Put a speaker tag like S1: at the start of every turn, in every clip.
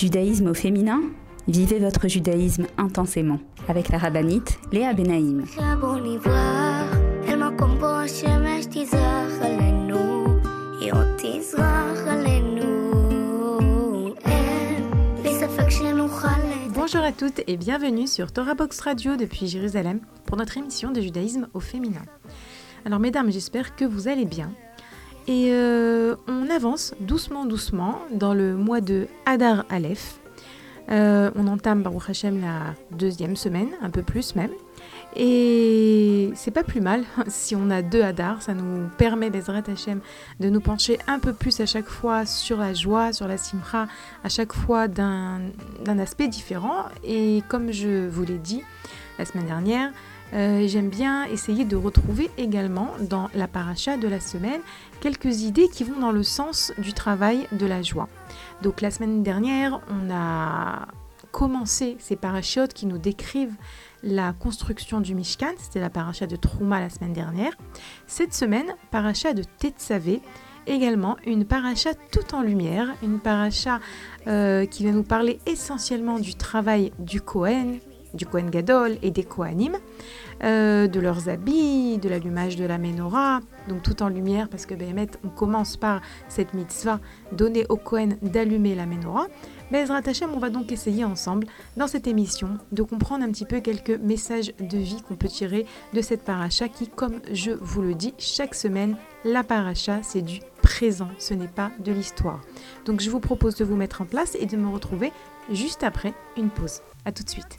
S1: Judaïsme au féminin Vivez votre judaïsme intensément avec la rabbinite Léa Benaïm.
S2: Bonjour à toutes et bienvenue sur Torah Box Radio depuis Jérusalem pour notre émission de judaïsme au féminin. Alors mesdames, j'espère que vous allez bien. Et euh, on avance doucement, doucement dans le mois de Hadar Aleph. Euh, on entame Baruch Hashem la deuxième semaine, un peu plus même. Et c'est pas plus mal si on a deux Hadar, ça nous permet, Bezrat Hashem, de nous pencher un peu plus à chaque fois sur la joie, sur la simcha, à chaque fois d'un aspect différent. Et comme je vous l'ai dit la semaine dernière, euh, j'aime bien essayer de retrouver également dans la paracha de la semaine quelques idées qui vont dans le sens du travail de la joie. Donc la semaine dernière, on a commencé ces parachutes qui nous décrivent la construction du Mishkan, c'était la paracha de Trouma la semaine dernière. Cette semaine, paracha de Tetsavé, également une paracha tout en lumière, une paracha euh, qui va nous parler essentiellement du travail du Kohen, du Kohen Gadol et des Kohanim, euh, de leurs habits, de l'allumage de la menorah, donc tout en lumière parce que Béhémet, on commence par cette mitzvah donnée au Kohen d'allumer la menorah. Bezrat Hashem, on va donc essayer ensemble dans cette émission de comprendre un petit peu quelques messages de vie qu'on peut tirer de cette paracha qui, comme je vous le dis chaque semaine, la paracha c'est du présent, ce n'est pas de l'histoire. Donc je vous propose de vous mettre en place et de me retrouver juste après une pause. A tout de suite.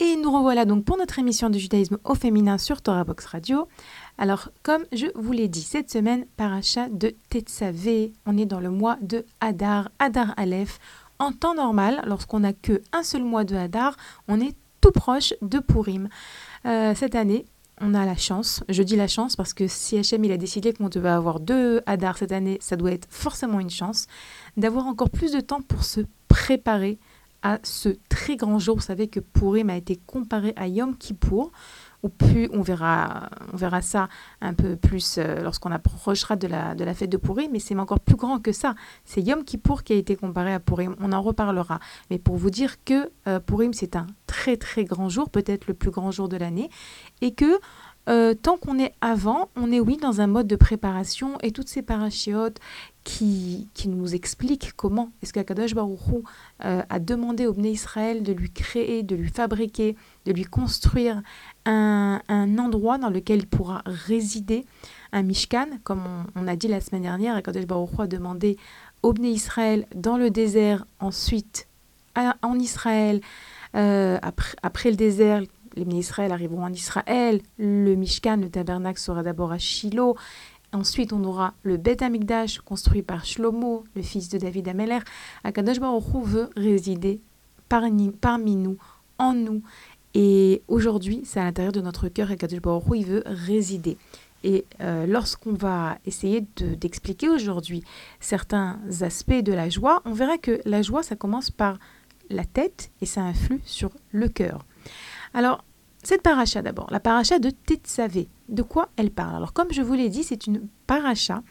S2: Et nous revoilà donc pour notre émission de judaïsme au féminin sur Torah Box Radio. Alors, comme je vous l'ai dit, cette semaine, paracha de Tetsavé, on est dans le mois de Hadar, Hadar Aleph. En temps normal, lorsqu'on n'a que un seul mois de Hadar, on est tout proche de Purim. Euh, cette année, on a la chance, je dis la chance parce que si HM il a décidé qu'on devait avoir deux Hadar cette année, ça doit être forcément une chance, d'avoir encore plus de temps pour se préparer à ce très grand jour. Vous savez que Purim a été comparé à Yom Kippour, ou plus, on verra, on verra ça un peu plus euh, lorsqu'on approchera de la, de la fête de Purim, mais c'est encore plus grand que ça. C'est Yom Kippour qui a été comparé à Purim, on en reparlera. Mais pour vous dire que euh, Purim, c'est un très très grand jour, peut-être le plus grand jour de l'année, et que euh, tant qu'on est avant, on est oui dans un mode de préparation et toutes ces parachiotes qui, qui nous expliquent comment est-ce qu'Akadosh Baruch Hu, euh, a demandé au Bnei Israël de lui créer, de lui fabriquer, de lui construire un, un endroit dans lequel il pourra résider, un Mishkan, comme on, a dit la semaine dernière, Akadosh Baruch Hu a demandé au Bnei Israël dans le désert, ensuite en Israël, euh, après, après le désert, les Bnei Israël arriveront en Israël, le Mishkan, le tabernacle sera d'abord à Shiloh, ensuite on aura le Beth Amikdash construit par Shlomo, le fils de David Ameler. Akadosh Baruch veut résider parmi, parmi nous, en nous, et aujourd'hui c'est à l'intérieur de notre cœur, Baruch Hu il veut résider. Et euh, lorsqu'on va essayer d'expliquer aujourd'hui certains aspects de la joie, on verra que la joie, ça commence par la tête et ça influe sur le cœur. Alors, cette paracha d'abord, la paracha de Tetsavé, de quoi elle parle? Alors, comme je vous l'ai dit, c'est une paracha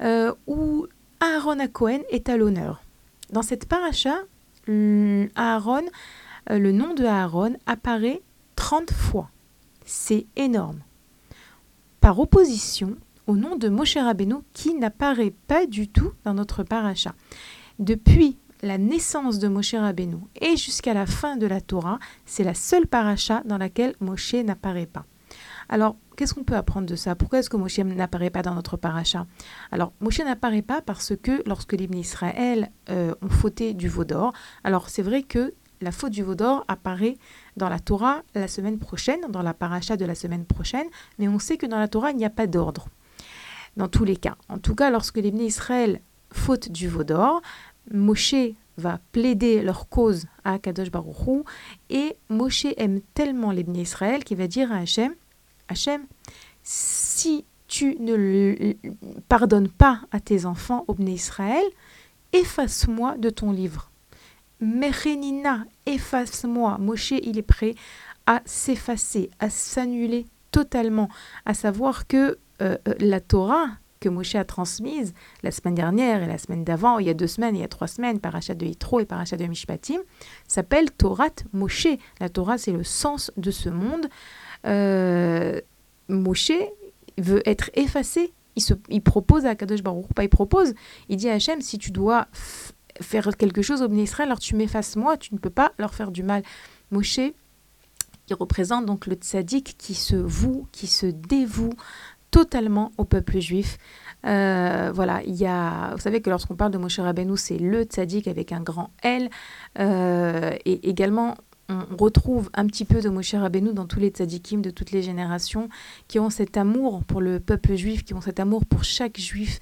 S2: euh, où Aaron à Cohen est à l'honneur. Dans cette paracha, Aaron, euh, le nom de Aaron apparaît 30 fois. C'est énorme. Par opposition au nom de Moshe Rabbeinu qui n'apparaît pas du tout dans notre paracha. Depuis la naissance de Moshe Rabbeinu et jusqu'à la fin de la Torah, c'est la seule paracha dans laquelle Moshe n'apparaît pas. Alors, qu'est-ce qu'on peut apprendre de ça? Pourquoi est-ce que Moshe n'apparaît pas dans notre paracha? Alors, Moshe n'apparaît pas parce que lorsque les Israël euh, ont fauté du veau d'or, alors c'est vrai que la faute du veau d'or apparaît dans la Torah la semaine prochaine, dans la paracha de la semaine prochaine, mais on sait que dans la Torah, il n'y a pas d'ordre. Dans tous les cas. En tout cas, lorsque les Israël fautent du veau d'or, Moshe va plaider leur cause à Kadosh Baruch et Moshe aime tellement les Israël qu'il va dire à Hachem Hachem, si tu ne pardonnes pas à tes enfants, au Israël, efface-moi de ton livre. Merenina, efface-moi. Moshe, il est prêt à s'effacer, à s'annuler totalement, à savoir que euh, euh, la Torah que Moshe a transmise la semaine dernière et la semaine d'avant, il y a deux semaines, il y a trois semaines, par achat de Yitro et par achat de Mishpatim, s'appelle Torah Moshe. La Torah, c'est le sens de ce monde. Euh, Moshe veut être effacé. Il, il propose à Kadosh Baruch, pas il propose, il dit à Hachem, si tu dois faire quelque chose au Israël, alors tu m'effaces moi, tu ne peux pas leur faire du mal. Moshe, il représente donc le tzaddik qui se voue, qui se dévoue totalement au peuple juif. Euh, voilà, il y a, vous savez que lorsqu'on parle de Moshe Rabbeinu, c'est le tzaddik avec un grand L. Euh, et également, on retrouve un petit peu de Moshe Rabbeinu dans tous les tzadikim de toutes les générations qui ont cet amour pour le peuple juif, qui ont cet amour pour chaque juif.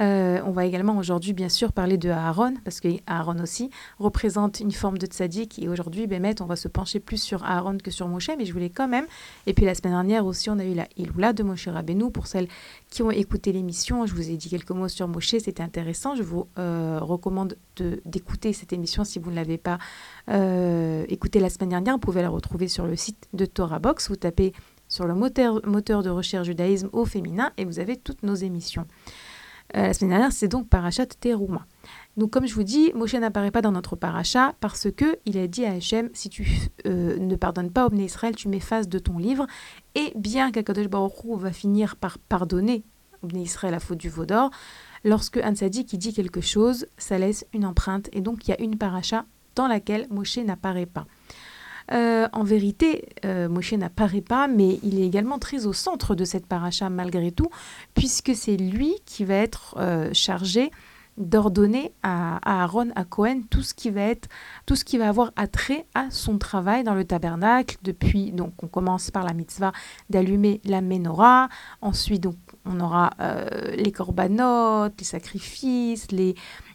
S2: Euh, on va également aujourd'hui, bien sûr, parler de Aaron, parce que Aaron aussi représente une forme de tzaddik. Et aujourd'hui, Bémet, on va se pencher plus sur Aaron que sur Moshe, mais je voulais quand même. Et puis la semaine dernière aussi, on a eu la Iloula de Moshe Rabbeinu. Pour celles qui ont écouté l'émission, je vous ai dit quelques mots sur Moshe, c'était intéressant. Je vous euh, recommande d'écouter cette émission si vous ne l'avez pas euh, écoutée la semaine dernière. Vous pouvez la retrouver sur le site de Torah Box. Vous tapez sur le moteur de recherche judaïsme au féminin et vous avez toutes nos émissions. Euh, la semaine dernière, c'est donc Parachat Teruma. Donc, comme je vous dis, Moshe n'apparaît pas dans notre paracha parce que il a dit à Hachem si tu euh, ne pardonnes pas au Israël, tu m'effaces de ton livre. Et bien qu'Akadosh Baruch va finir par pardonner au Israël la faute du veau d'or, lorsque un qui dit quelque chose, ça laisse une empreinte. Et donc, il y a une paracha dans laquelle Moshe n'apparaît pas. Euh, en vérité, euh, Moshe n'apparaît pas, mais il est également très au centre de cette paracha malgré tout, puisque c'est lui qui va être euh, chargé d'ordonner à, Aaron, à Cohen, tout ce qui va être, tout ce qui va avoir attrait à son travail dans le tabernacle. Depuis, donc, on commence par la mitzvah d'allumer la menorah. Ensuite, donc, on aura les corbanotes, les sacrifices, les,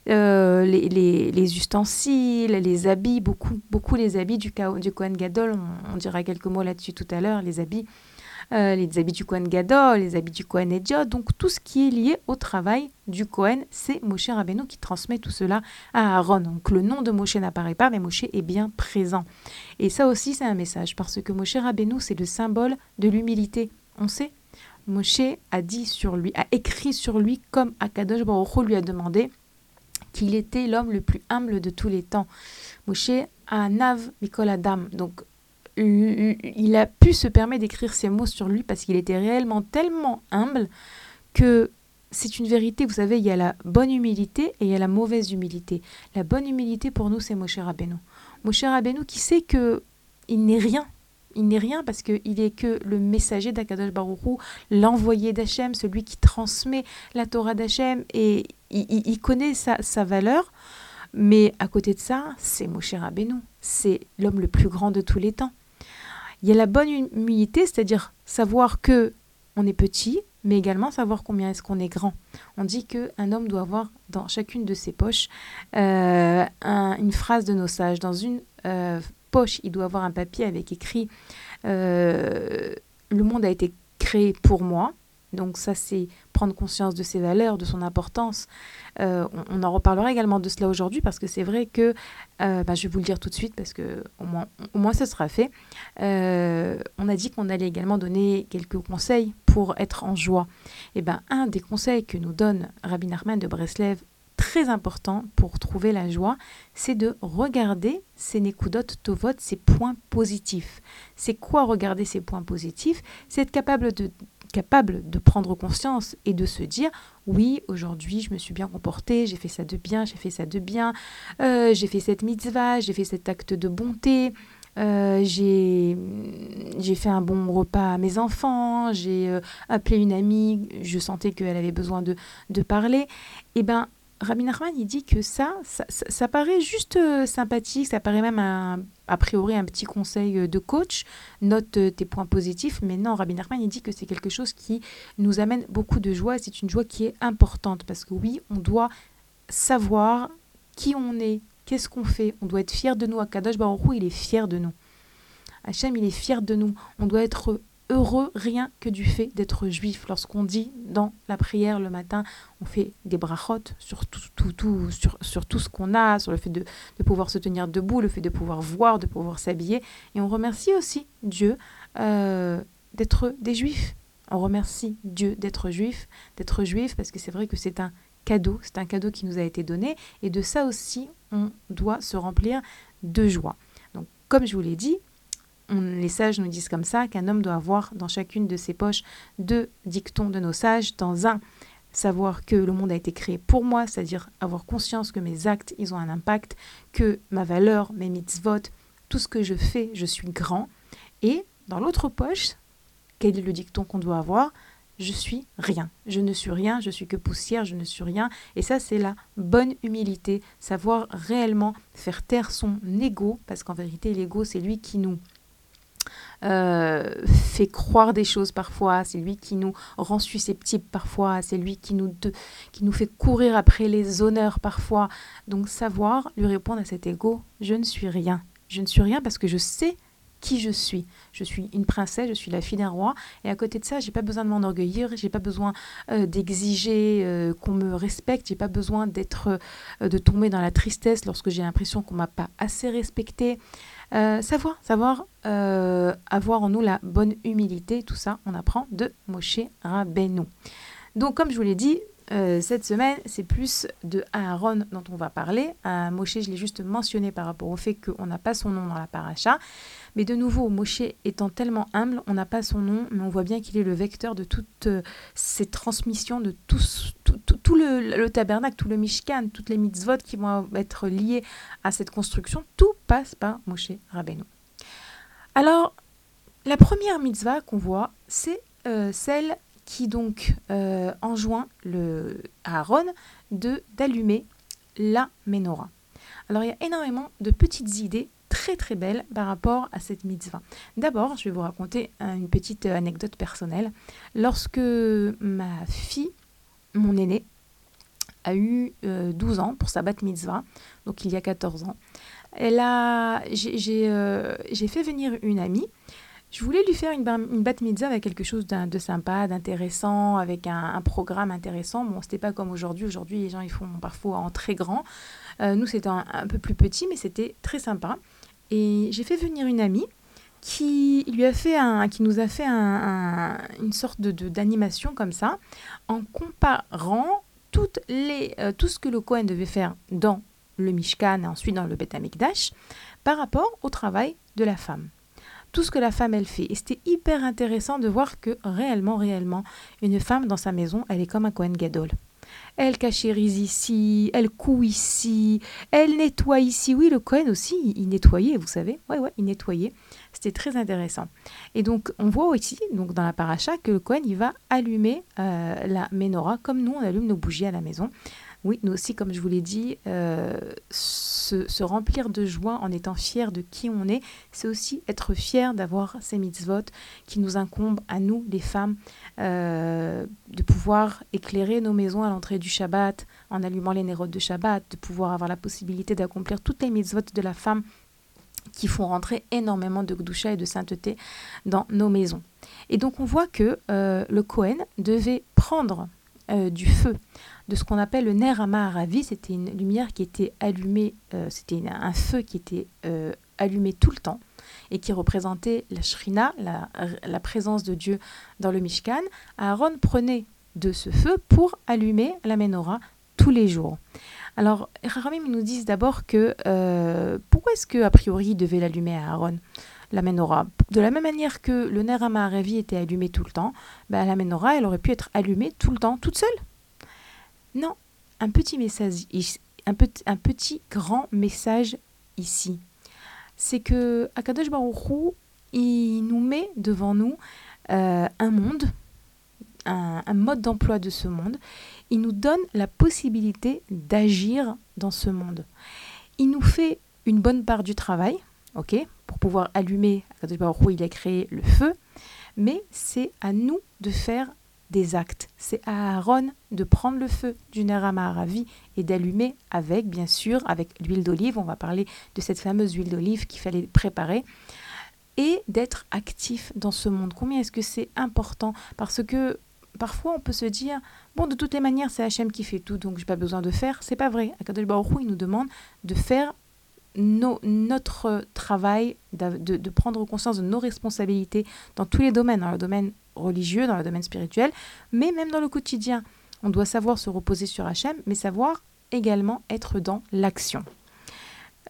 S2: euh, les, ustensiles, les habits, beaucoup, beaucoup les habits du, du Gadol, on, dira quelques mots là-dessus tout à l'heure, les habits, euh, les habits du Kohen Gadol, les habits du Kohen Ediot, donc tout ce qui est lié au travail du Kohen, c'est Moshe Rabbeinu qui transmet tout cela à Aaron. Donc le nom de Moshe n'apparaît pas, mais Moshe est bien présent. Et ça aussi c'est un message, parce que Moshe Rabbeinu c'est le symbole de l'humilité. On sait Moshe a dit sur lui, a écrit sur lui comme Akadosh Baruch lui a demandé qu'il était l'homme le plus humble de tous les temps. Moshe a Nav Mikol Adam. Donc, il a pu se permettre d'écrire ces mots sur lui parce qu'il était réellement tellement humble que c'est une vérité. Vous savez, il y a la bonne humilité et il y a la mauvaise humilité. La bonne humilité pour nous, c'est Moshe Rabbeinu. Moshe Rabbeinu qui sait que il n'est rien il n'est rien parce qu'il est que le messager d'Akadosh Baruchou, l'envoyé d'Hachem, celui qui transmet la Torah d'Hachem et il, connaît sa, valeur. Mais à côté de ça, c'est Moshe Rabbeinu, c'est l'homme le plus grand de tous les temps. Il y a la bonne humilité, c'est-à-dire savoir que on est petit, mais également savoir combien est-ce qu'on est grand. On dit qu'un homme doit avoir dans chacune de ses poches euh, une phrase de nos sages. Dans une euh, poche, il doit avoir un papier avec écrit euh, Le monde a été créé pour moi. Donc ça, c'est prendre conscience de ses valeurs, de son importance. Euh, on, en reparlera également de cela aujourd'hui parce que c'est vrai que, euh, bah, je vais vous le dire tout de suite parce que au moins, au moins ce sera fait. Euh, on a dit qu'on allait également donner quelques conseils pour être en joie. Et eh ben un des conseils que nous donne Rabbi Nachman de Breslev très important pour trouver la joie, c'est de regarder ces nekudot tovot, ces points positifs. C'est quoi regarder ces points positifs? C'est être capable de capable de prendre conscience et de se dire oui aujourd'hui je me suis bien comporté j'ai fait ça de bien j'ai fait ça de bien euh, j'ai fait cette mitzvah j'ai fait cet acte de bonté euh, j'ai fait un bon repas à mes enfants, j'ai euh, appelé une amie, je sentais qu'elle avait besoin de, de parler. Eh ben, Rabbi Nachman, il dit que ça, ça, paraît juste euh, sympathique, ça paraît même a priori un petit conseil euh, de coach, note euh, tes points positifs, mais non, Rabbi Nachman, il dit que c'est quelque chose qui nous amène beaucoup de joie, c'est une joie qui est importante, parce que oui, on doit savoir qui on est, qu'est-ce qu'on fait, on doit être fier de nous, Akadosh Baruch il est fier de nous. Hachem, il est fier de nous, on doit être heureux rien que du fait d'être juif. Lorsqu'on dit dans la prière le matin, on fait des brachot sur tout, tout, tout sur, sur, tout ce qu'on a, sur le fait de, de, pouvoir se tenir debout, le fait de pouvoir voir, de pouvoir s'habiller. Et on remercie aussi Dieu euh, d'être des juifs. On remercie Dieu d'être juif, d'être juif, parce que c'est vrai que c'est un cadeau, c'est un cadeau qui nous a été donné. Et de ça aussi, on doit se remplir de joie. Donc, comme je vous l'ai dit, les sages nous disent comme ça qu'un homme doit avoir dans chacune de ses poches deux dictons de nos sages. Dans un, savoir que le monde a été créé pour moi, c'est-à-dire avoir conscience que mes actes, ils ont un impact, que ma valeur, mes mitzvot, tout ce que je fais, je suis grand. Et dans l'autre poche, quel est le dicton qu'on doit avoir? Je suis rien. Je ne suis rien, je suis que poussière, je ne suis rien. Et ça, c'est la bonne humilité, savoir réellement faire taire son ego, parce qu'en vérité, l'ego, c'est lui qui nous euh, fait croire des choses parfois, c'est lui qui nous rend susceptibles parfois, c'est lui qui nous, qui nous fait courir après les honneurs parfois. Donc savoir lui répondre à cet ego, je ne suis rien. Je ne suis rien parce que je sais qui je suis. Je suis une princesse, je suis la fille d'un roi, et à côté de ça, j'ai pas besoin de m'enorgueillir, j'ai pas besoin euh, d'exiger euh, qu'on me respecte, j'ai pas besoin d'être, de tomber dans la tristesse lorsque j'ai l'impression qu'on m'a pas assez respecté. Euh, savoir, savoir euh, avoir en nous la bonne humilité, tout ça, on apprend de Moshe Rabbeinu. Donc, comme je vous l'ai dit, euh, cette semaine, c'est plus de Aaron dont on va parler. Moshe, je l'ai juste mentionné par rapport au fait qu'on n'a pas son nom dans la paracha. Mais de nouveau, Moshe étant tellement humble, on n'a pas son nom, mais on voit bien qu'il est le vecteur de toutes euh, ces transmissions, de tout, le, tabernacle, tout le Mishkan, toutes les mitzvot qui vont être liées à cette construction. Tout passe par Moshe Rabbeinu. Alors, la première mitzvah qu'on voit, c'est euh, celle qui donc euh, enjoint le Aaron de d'allumer la menorah. Alors il y a énormément de petites idées très très belles par rapport à cette mitzvah. D'abord, je vais vous raconter une petite anecdote personnelle. Lorsque ma fille, mon aînée, a eu 12 euh, ans pour sa bat mitzvah, donc il y a 14 ans, elle a, j'ai, euh, fait venir une amie je voulais lui faire une, une bat mitzvah avec quelque chose de sympa, d'intéressant, avec un, programme intéressant. Bon, c'était pas comme aujourd'hui. Aujourd'hui, les gens ils font parfois en très grand. Euh, nous, c'était un, peu plus petit, mais c'était très sympa. Et j'ai fait venir une amie qui lui a fait un, qui nous a fait une sorte de d'animation comme ça, en comparant toutes les, euh, tout ce que le Cohen devait faire dans le Mishkan et ensuite dans le Beth Amikdash par rapport au travail de la femme tout ce que la femme elle fait. Et c'était hyper intéressant de voir que réellement, réellement, une femme dans sa maison, elle est comme un Cohen Gadol. Elle cachérise ici, elle coud ici, elle nettoie ici. Oui, le Cohen aussi, il nettoyait, vous savez. Ouais, ouais, il nettoyait. C'était très intéressant. Et donc, on voit aussi, donc dans la paracha, que le Cohen, il va allumer euh, la menorah comme nous, on allume nos bougies à la maison. Oui, nous aussi, comme je vous l'ai dit, euh, se, remplir de joie en étant fier de qui on est, c'est aussi être fier d'avoir ces mitzvot qui nous incombent à nous, les femmes, euh, de pouvoir éclairer nos maisons à l'entrée du Shabbat en allumant les nérodes de Shabbat, de pouvoir avoir la possibilité d'accomplir toutes les mitzvot de la femme qui font rentrer énormément de gdoucha et de sainteté dans nos maisons. Et donc on voit que euh, le Kohen devait prendre du feu, de ce qu'on appelle le ner Aravi, c'était une lumière qui était allumée, euh, c'était un feu qui était allumé tout le temps et qui représentait la shrina, la, présence de Dieu dans le Mishkan. Aaron prenait de ce feu pour allumer la menorah tous les jours. Alors, Rahamim nous disent d'abord que euh, pourquoi est-ce que a priori il devait l'allumer à Aaron la menorah? De la même manière que le Ner Amaravi était allumé tout le temps, ben, la menorah, elle aurait pu être allumée tout le temps, toute seule. Non, un petit message, un, un petit grand message ici. C'est que Akadosh Baruch il nous met devant nous euh, un monde, un, mode d'emploi de ce monde, il nous donne la possibilité d'agir dans ce monde. Il nous fait une bonne part du travail, ok, pour pouvoir allumer, où il a créé le feu, mais c'est à nous de faire des actes. C'est à Aaron de prendre le feu du Nerama et d'allumer avec, bien sûr, avec l'huile d'olive. On va parler de cette fameuse huile d'olive qu'il fallait préparer. Et d'être actif dans ce monde. Combien est-ce que c'est important? Parce que parfois on peut se dire bon de toutes les manières c'est Hachem qui fait tout donc j'ai pas besoin de faire c'est pas vrai Akadosh Baruch il nous demande de faire notre travail de, prendre conscience de nos responsabilités dans tous les domaines dans le domaine religieux dans le domaine spirituel mais même dans le quotidien on doit savoir se reposer sur Hachem mais savoir également être dans l'action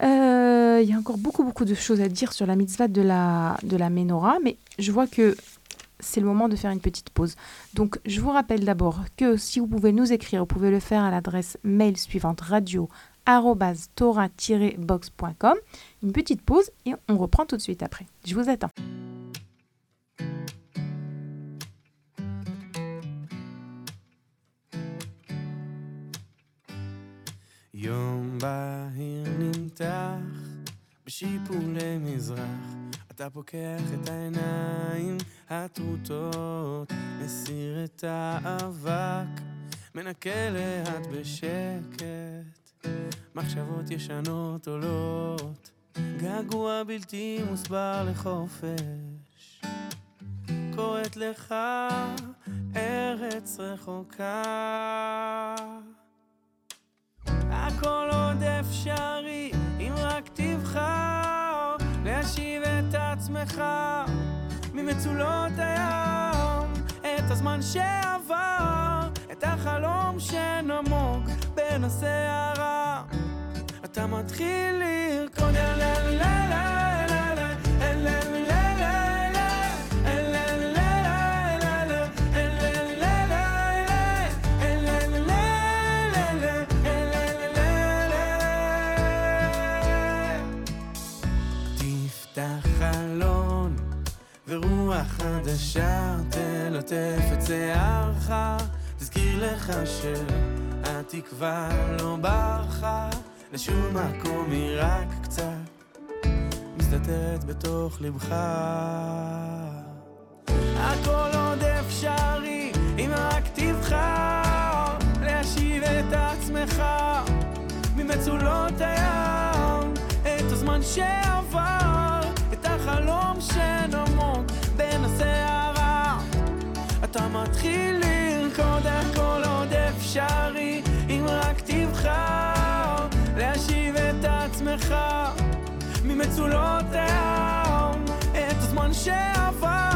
S2: euh, il y a encore beaucoup beaucoup de choses à dire sur la mitzvah de la, de la menorah mais je vois que c'est le moment de faire une petite pause. Donc, je vous rappelle d'abord que si vous pouvez nous écrire, vous pouvez le faire à l'adresse mail suivante radio boxcom Une petite pause et on reprend tout de suite après. Je vous attends.
S3: אתה פוקח את העיניים הטרוטות, מסיר את האבק, מנקה לאט בשקט, מחשבות ישנות עולות, געגוע בלתי מוסבר לחופש, קוראת לך ארץ רחוקה. הכל עוד אפשרי, אם רק תבחר להשיב את עצמך ממצולות הים, את הזמן שעבר, את החלום שנמוג בין הסערה. אתה מתחיל לרקוד לה לה לה רוח חדשה תלטף את שערך, תזכיר לך שהתקווה לא ברחה לשום מקום, היא רק קצת מסתתרת בתוך לבך. הכל עוד אפשרי, אם רק תבחר להשיב את עצמך ממצולות הים, את הזמן שעבר, שלך ממצולות העם את הזמן שעבר.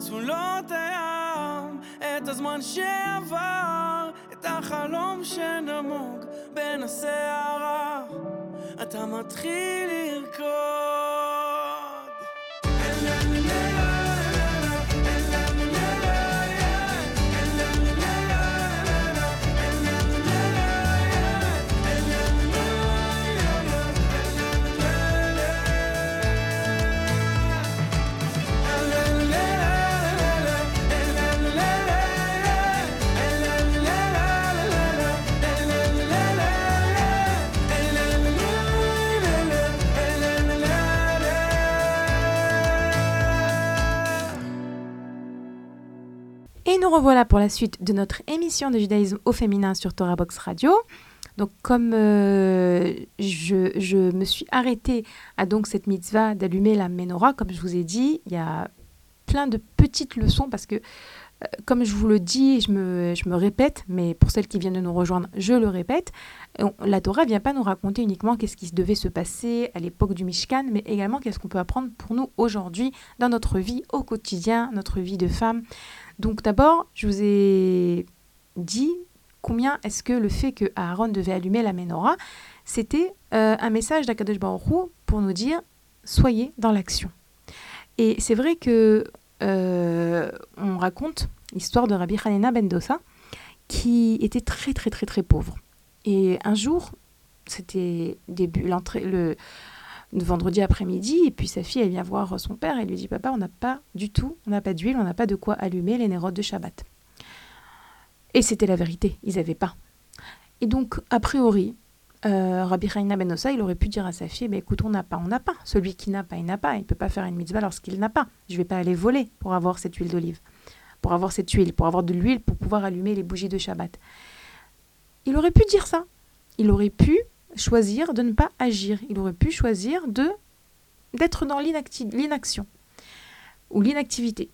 S3: ממצולות הים, את הזמן שעבר, את החלום שנמוג בין הסערה, אתה מתחיל לרקוד
S2: Et nous revoilà pour la suite de notre émission de judaïsme au féminin sur Torah Box Radio. Donc, comme euh, je, me suis arrêtée à donc cette mitzvah d'allumer la menorah, comme je vous ai dit, il y a plein de petites leçons parce que, euh, comme je vous le dis, je me, je me répète, mais pour celles qui viennent de nous rejoindre, je le répète, la Torah ne vient pas nous raconter uniquement qu'est-ce qui devait se passer à l'époque du Mishkan, mais également qu'est-ce qu'on peut apprendre pour nous aujourd'hui dans notre vie au quotidien, notre vie de femme. Donc d'abord, je vous ai dit combien est-ce que le fait que Aaron devait allumer la menorah, c'était euh, un message d'Akadosh Baruch pour nous dire soyez dans l'action. Et c'est vrai que euh, on raconte l'histoire de Rabbi Hanina ben Dosa qui était très très très très pauvre. Et un jour, c'était début l'entrée le, vendredi après-midi, et puis sa fille elle vient voir son père et lui dit papa on n'a pas du tout, on n'a pas d'huile, on n'a pas de quoi allumer les nérodes de Shabbat. Et c'était la vérité, ils n'avaient pas. Et donc, a priori, euh, Rabbi Chaina Ben il aurait pu dire à sa fille, bah, écoute, on n'a pas, on n'a pas. Celui qui n'a pas, il n'a pas. Il ne peut pas faire une mitzvah lorsqu'il n'a pas. Je ne vais pas aller voler pour avoir cette huile d'olive, pour avoir cette huile, pour avoir de l'huile, pour pouvoir allumer les bougies de Shabbat. Il aurait pu dire ça. Il aurait pu choisir de ne pas agir. Il aurait pu choisir de d'être dans l'inaction ou l'inactivité.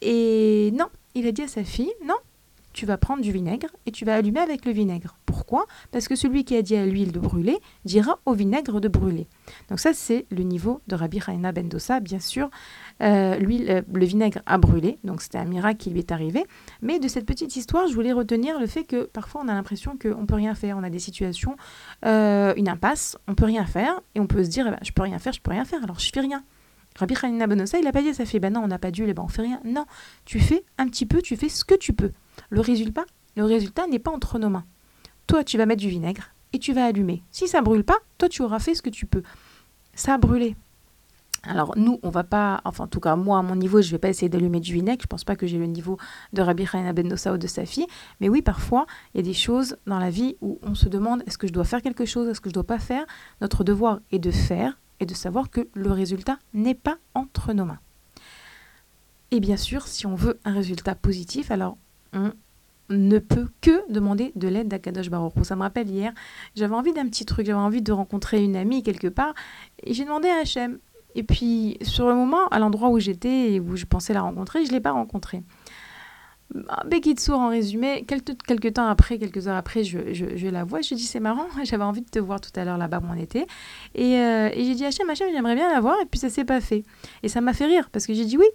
S2: Et non, il a dit à sa fille, non, tu vas prendre du vinaigre et tu vas allumer avec le vinaigre. Pourquoi? Parce que celui qui a dit à l'huile de brûler dira au vinaigre de brûler. Donc ça, c'est le niveau de Rabbi Haina ben Dosa. Bien sûr, euh, euh, le vinaigre a brûlé, donc c'était un miracle qui lui est arrivé. Mais de cette petite histoire, je voulais retenir le fait que parfois on a l'impression qu'on ne peut rien faire. On a des situations, euh, une impasse, on peut rien faire et on peut se dire, eh ben, je peux rien faire, je peux rien faire, alors je fais rien. Rabbi Hanina ben Dosa, il n'a pas dit ça fait, ben non, on n'a pas dû, ben on fait rien. Non, tu fais un petit peu, tu fais ce que tu peux. Le résultat, le résultat n'est pas entre nos mains. Toi, tu vas mettre du vinaigre et tu vas allumer. Si ça brûle pas, toi, tu auras fait ce que tu peux. Ça a brûlé. Alors nous, on va pas, enfin en tout cas moi à mon niveau, je vais pas essayer d'allumer du vinaigre. Je pense pas que j'ai le niveau de Rabbi Chaim Ben ou de sa fille. Mais oui, parfois il y a des choses dans la vie où on se demande est-ce que je dois faire quelque chose, est-ce que je dois pas faire? Notre devoir est de faire et de savoir que le résultat n'est pas entre nos mains. Et bien sûr, si on veut un résultat positif, alors on ne peut que demander de l'aide d'Akadosh Baruch Ça me rappelle hier, j'avais envie d'un petit truc, j'avais envie de rencontrer une amie quelque part, et j'ai demandé à Hachem. Et puis, sur le moment, à l'endroit où j'étais et où je pensais la rencontrer, je ne l'ai pas rencontrée. Bekitsour, en résumé, quelques, quelques, temps après, quelques heures après, je, je, la vois. Je dis, c'est marrant, j'avais envie de te voir tout à l'heure là-bas où on était. Et, euh, et j'ai dit, Hachem, Hachem, j'aimerais bien la voir. Et puis ça s'est pas fait. Et ça m'a fait rire parce que j'ai dit, oui,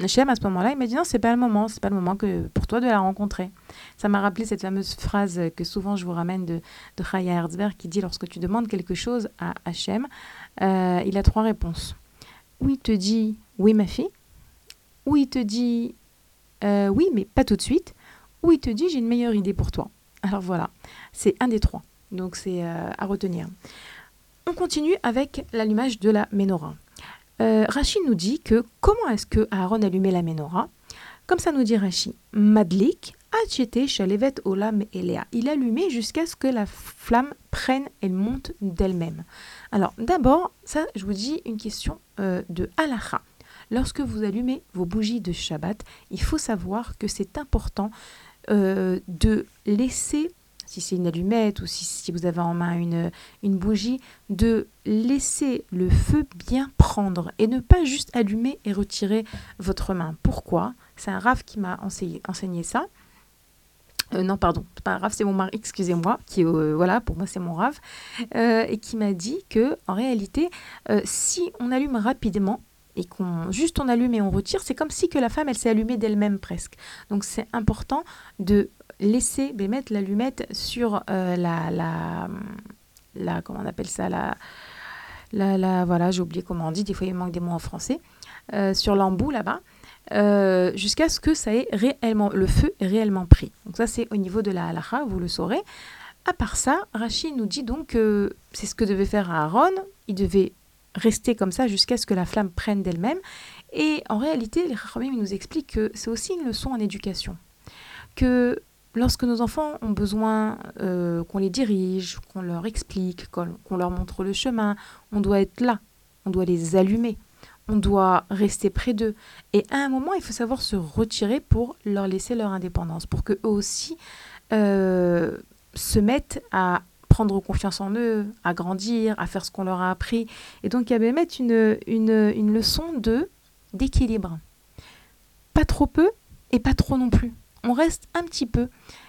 S2: Hachem, à ce moment-là, il m'a dit non, c'est pas le moment, c'est pas le moment que pour toi de la rencontrer. Ça m'a rappelé cette fameuse phrase que souvent je vous ramène de, de Chaya Herzberg qui dit lorsque tu demandes quelque chose à Hachem, euh, il a trois réponses. Ou il te dit oui, ma fille, ou il te dit euh, oui, mais pas tout de suite, ou il te dit j'ai une meilleure idée pour toi. Alors voilà, c'est un des trois. Donc c'est euh, à retenir. On continue avec l'allumage de la menorah. Euh, Rachid nous dit que comment est-ce que Aaron allumait la menorah? Comme ça nous dit Rachid, Madlik, Shalevet, Olam, Elea. Il allumait jusqu'à ce que la flamme prenne et monte d'elle-même. Alors d'abord, ça, je vous dis une question euh, de halacha. Lorsque vous allumez vos bougies de Shabbat, il faut savoir que c'est important euh, de laisser si c'est une allumette ou si, vous avez en main une, bougie, de laisser le feu bien prendre et ne pas juste allumer et retirer votre main. Pourquoi? C'est un raf qui m'a enseigné, ça. Euh, non, pardon, pas raf, c'est mon mari, excusez-moi, qui euh, voilà, pour moi c'est mon raf, et qui m'a dit que en réalité, si on allume rapidement, qu'on juste on allume et on retire, c'est comme si que la femme elle s'est allumée d'elle-même presque. Donc c'est important de laisser ben, mettre l'allumette sur euh, la, la, comment on appelle ça, la, la, voilà, j'ai oublié comment on dit, des fois il manque des mots en français, euh, sur l'embout là-bas, euh, jusqu'à ce que ça ait réellement, le feu est réellement pris. Donc ça c'est au niveau de la halakha, vous le saurez. À part ça, Rachid nous dit donc que c'est ce que devait faire Aaron, il devait rester comme ça jusqu'à ce que la flamme prenne d'elle-même. Et en réalité, les Rachamim nous expliquent que c'est aussi une leçon en éducation. Que lorsque nos enfants ont besoin euh, qu'on les dirige, qu'on leur explique, qu'on leur montre le chemin, on doit être là, on doit les allumer. on doit rester près d'eux. Et à un moment, il faut savoir se retirer pour leur laisser leur indépendance, pour qu'eux aussi euh, se mettent à prendre confiance en eux, à grandir, à faire ce qu'on leur a appris. Et donc, il y avait mettre une, leçon de d'équilibre. Pas trop peu et pas trop non plus. On reste un petit peu.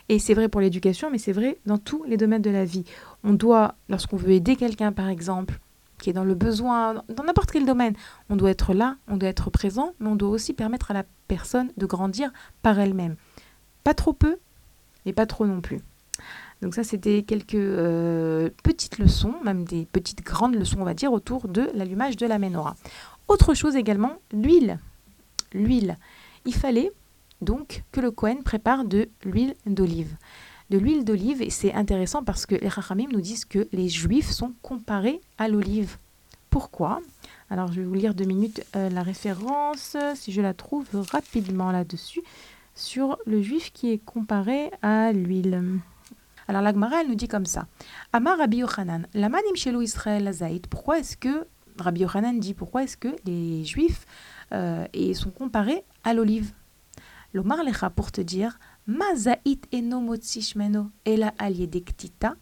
S2: Et c'est vrai pour l'éducation, mais c'est vrai dans tous les domaines de la vie. On doit, lorsqu'on veut aider quelqu'un, par exemple, qui est dans le besoin, dans n'importe quel domaine, on doit être là, on doit être présent, mais on doit aussi permettre à la personne de grandir par elle-même. Pas trop peu, mais pas trop non plus. Donc ça, c'était quelques euh, petites leçons, même des petites grandes leçons, on va dire, autour de l'allumage de la menorah. Autre chose également, l'huile. L'huile. Il fallait donc que le Cohen prépare de l'huile d'olive. De l'huile d'olive, et c'est intéressant parce que les Rachamim nous disent que les Juifs sont comparés à l'olive. Pourquoi? Alors je vais vous lire deux minutes euh, la référence, si je la trouve rapidement là-dessus, sur le Juif qui est comparé à l'huile. Alors l'Agmara, elle nous dit comme ça. Amar Rabbi Yochanan, la manim shelo Israël zaït. Pourquoi est-ce que, Rabbi Yochanan dit, pourquoi est-ce que les Juifs euh, et sont comparés à l'olive? L'Omar Lecha pour te dire, ma zaït eno motzishmeno ela aliedektita.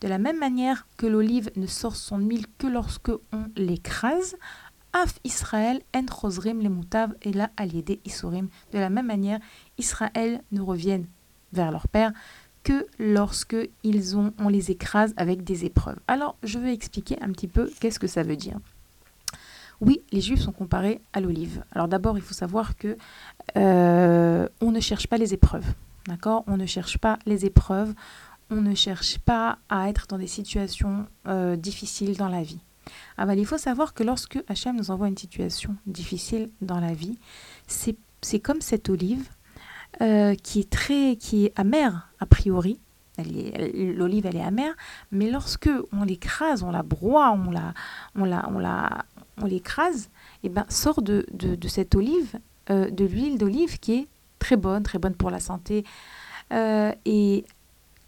S2: De la même manière que l'olive ne sort son huile que lorsque on l'écrase, Af Israël en chosrim le mutav et la aliede isurim. De la même manière, Israël ne reviennent vers leur père que lorsque ils ont, on les écrase avec des épreuves. Alors, je vais expliquer un petit peu qu'est-ce que ça veut dire. Oui, les juifs sont comparés à l'olive. Alors d'abord, il faut savoir que euh, on ne cherche pas les épreuves. D'accord? On ne cherche pas les épreuves. On ne cherche pas à être dans des situations euh, difficiles dans la vie. Alors, il faut savoir que lorsque Hachem nous envoie une situation difficile dans la vie, c'est comme cette olive euh, qui est très, qui est amère a priori. L'olive, elle est amère, mais lorsque on l'écrase, on la broie, on la, on la, on la, on l'écrase, et eh ben sort de, de, cette olive euh, de l'huile d'olive qui est très bonne, très bonne pour la santé. Euh, et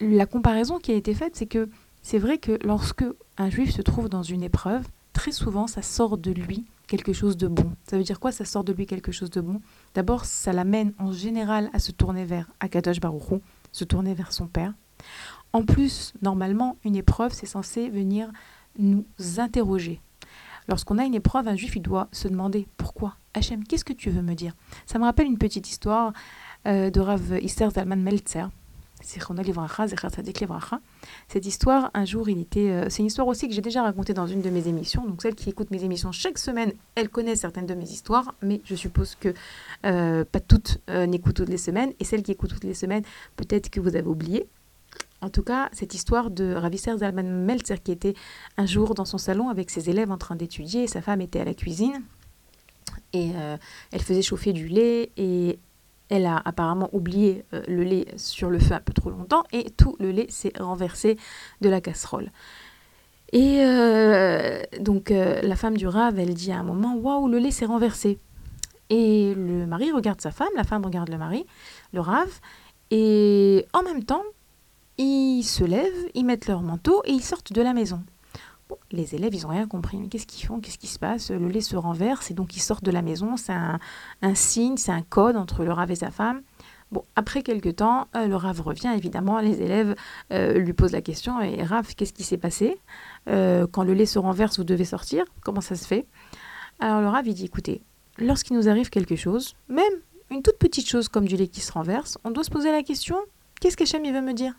S2: la comparaison qui a été faite, c'est que c'est vrai que lorsque un juif se trouve dans une épreuve, très souvent ça sort de lui quelque chose de bon. Ça veut dire quoi Ça sort de lui quelque chose de bon? D'abord, ça l'amène en général à se tourner vers Akadosh Baruchou, se tourner vers son père. En plus, normalement, une épreuve, c'est censé venir nous interroger. Lorsqu'on a une épreuve, un juif, il doit se demander pourquoi? Hachem, qu'est-ce que tu veux me dire? Ça me rappelle une petite histoire euh, de Rav Ister Zalman Meltzer, cette histoire, un jour, il était. Euh, c'est une histoire aussi que j'ai déjà racontée dans une de mes émissions. Donc, celles qui écoutent mes émissions chaque semaine, elles connaissent certaines de mes histoires, mais je suppose que euh, pas toutes euh, n'écoutent toutes les semaines. Et celles qui écoutent toutes les semaines, peut-être que vous avez oublié. En tout cas, cette histoire de Ravisser Zalman Meltzer qui était un jour dans son salon avec ses élèves en train d'étudier, sa femme était à la cuisine et elle faisait chauffer du lait elle a apparemment oublié euh, le lait sur le feu un peu trop longtemps et tout le lait s'est renversé de la casserole. Et euh, donc euh, la femme du rave, elle dit à un moment, waouh, le lait s'est renversé. Et le mari regarde sa femme, la femme regarde le mari, le rave, et en même temps, ils se lèvent, ils mettent leur manteau et ils sortent de la maison les élèves, ils n'ont rien compris. Qu'est-ce qu'ils font? Qu'est-ce qui se passe? Le lait se renverse et donc ils sortent de la maison. C'est un, signe, c'est un code entre le rave et sa femme. Bon, après quelques temps, euh, le rave revient, évidemment, les élèves euh, lui posent la question, et Rav, qu'est-ce qui s'est passé? Euh, Quand le lait se renverse, vous devez sortir Comment ça se fait Alors le rave, il dit, écoutez, lorsqu'il nous arrive quelque chose, même une toute petite chose comme du lait qui se renverse, on doit se poser la question, qu'est-ce qu'Hachem veut me dire?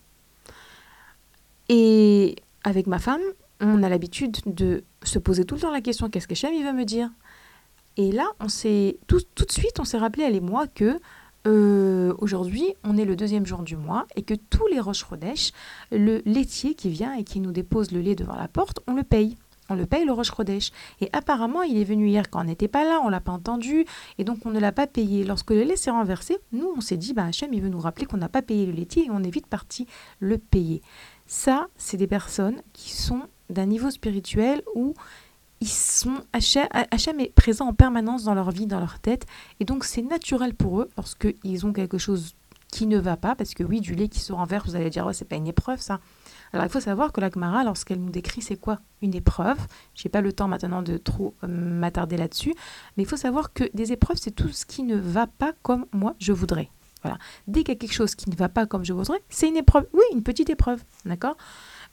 S2: Et avec ma femme, on a l'habitude de se poser tout le temps la question qu'est-ce que Hachem il va me dire? Et là, on s'est tout, de suite, on s'est rappelé elle et moi que euh, aujourd'hui, on est le deuxième jour du mois et que tous les roches le laitier qui vient et qui nous dépose le lait devant la porte, on le paye. On le paye le roche. Et apparemment, il est venu hier quand on n'était pas là, on l'a pas entendu, et donc on ne l'a pas payé. Lorsque le lait s'est renversé, nous, on s'est dit, bah, Hachem, il veut nous rappeler qu'on n'a pas payé le laitier et on est vite parti le payer. Ça, c'est des personnes qui sont d'un niveau spirituel où ils sont Hachem est présent en permanence dans leur vie, dans leur tête, et donc c'est naturel pour eux lorsqu'ils ont quelque chose qui ne va pas, parce que oui, du lait qui se renverse, vous allez dire, oh, c'est pas une épreuve ça. Alors il faut savoir que la Gemara, lorsqu'elle nous décrit c'est quoi une épreuve, j'ai pas le temps maintenant de trop euh, m'attarder là-dessus, mais il faut savoir que des épreuves, c'est tout ce qui ne va pas comme moi je voudrais. Voilà. Dès qu'il y a quelque chose qui ne va pas comme je voudrais, c'est une épreuve. Oui, une petite épreuve, d'accord?